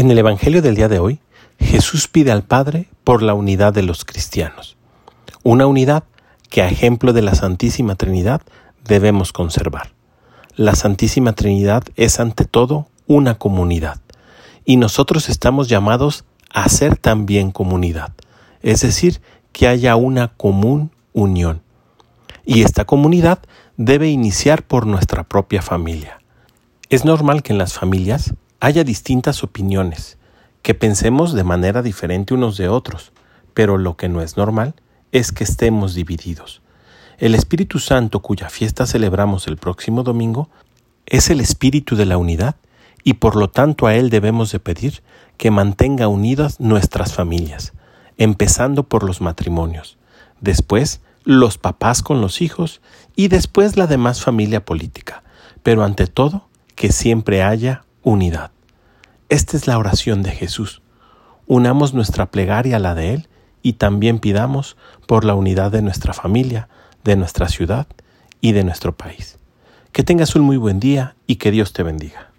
En el Evangelio del día de hoy, Jesús pide al Padre por la unidad de los cristianos, una unidad que a ejemplo de la Santísima Trinidad debemos conservar. La Santísima Trinidad es ante todo una comunidad y nosotros estamos llamados a ser también comunidad, es decir, que haya una común unión. Y esta comunidad debe iniciar por nuestra propia familia. Es normal que en las familias haya distintas opiniones, que pensemos de manera diferente unos de otros, pero lo que no es normal es que estemos divididos. El Espíritu Santo, cuya fiesta celebramos el próximo domingo, es el espíritu de la unidad y por lo tanto a Él debemos de pedir que mantenga unidas nuestras familias, empezando por los matrimonios, después los papás con los hijos y después la demás familia política, pero ante todo que siempre haya unidad. Esta es la oración de Jesús. Unamos nuestra plegaria a la de Él y también pidamos por la unidad de nuestra familia, de nuestra ciudad y de nuestro país. Que tengas un muy buen día y que Dios te bendiga.